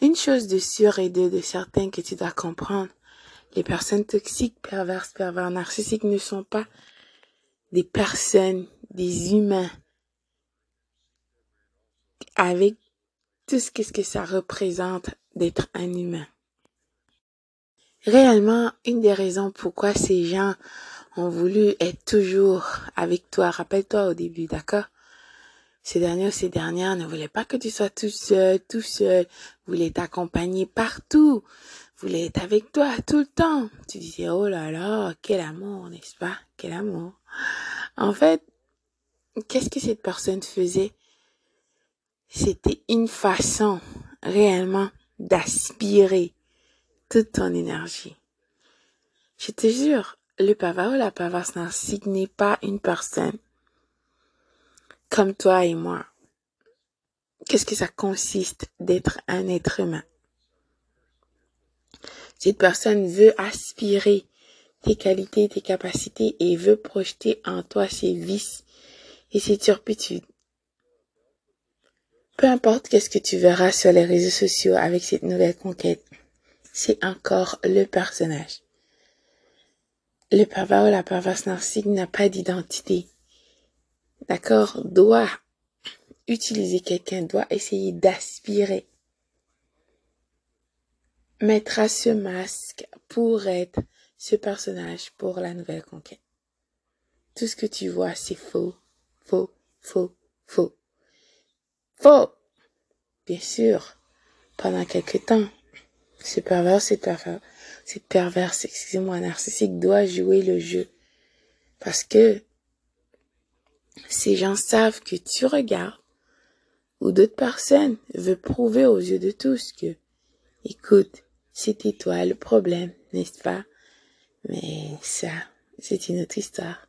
Une chose de sûre et de, de certain que tu dois comprendre, les personnes toxiques, perverses, pervers, narcissiques ne sont pas des personnes, des humains. Avec tout ce que ça représente d'être un humain. Réellement, une des raisons pourquoi ces gens ont voulu être toujours avec toi, rappelle-toi au début, d'accord? Ces derniers ou ces dernières ne voulaient pas que tu sois tout seul, tout seul, voulaient t'accompagner partout, voulaient être avec toi tout le temps. Tu disais, oh là là, quel amour, n'est-ce pas? Quel amour. En fait, qu'est-ce que cette personne faisait? C'était une façon réellement d'aspirer toute ton énergie. Je te jure, le pavard ou la pavasse narcissique n'est pas une personne comme toi et moi. Qu'est-ce que ça consiste d'être un être humain? Cette personne veut aspirer tes qualités, tes capacités et veut projeter en toi ses vices et ses turpitudes. Peu importe qu'est-ce que tu verras sur les réseaux sociaux avec cette nouvelle conquête, c'est encore le personnage. Le pervers ou la perverse narcissique n'a pas d'identité. D'accord Doit utiliser quelqu'un, doit essayer d'aspirer. Mettra ce masque pour être ce personnage pour la nouvelle conquête. Tout ce que tu vois, c'est faux, faux, faux, faux. Faux! Bien sûr, pendant quelque temps, ce pervers, cette pervers, cette perverse, excusez-moi, narcissique doit jouer le jeu. Parce que ces gens savent que tu regardes ou d'autres personnes veulent prouver aux yeux de tous que, écoute, c'était toi le problème, n'est-ce pas? Mais ça, c'est une autre histoire.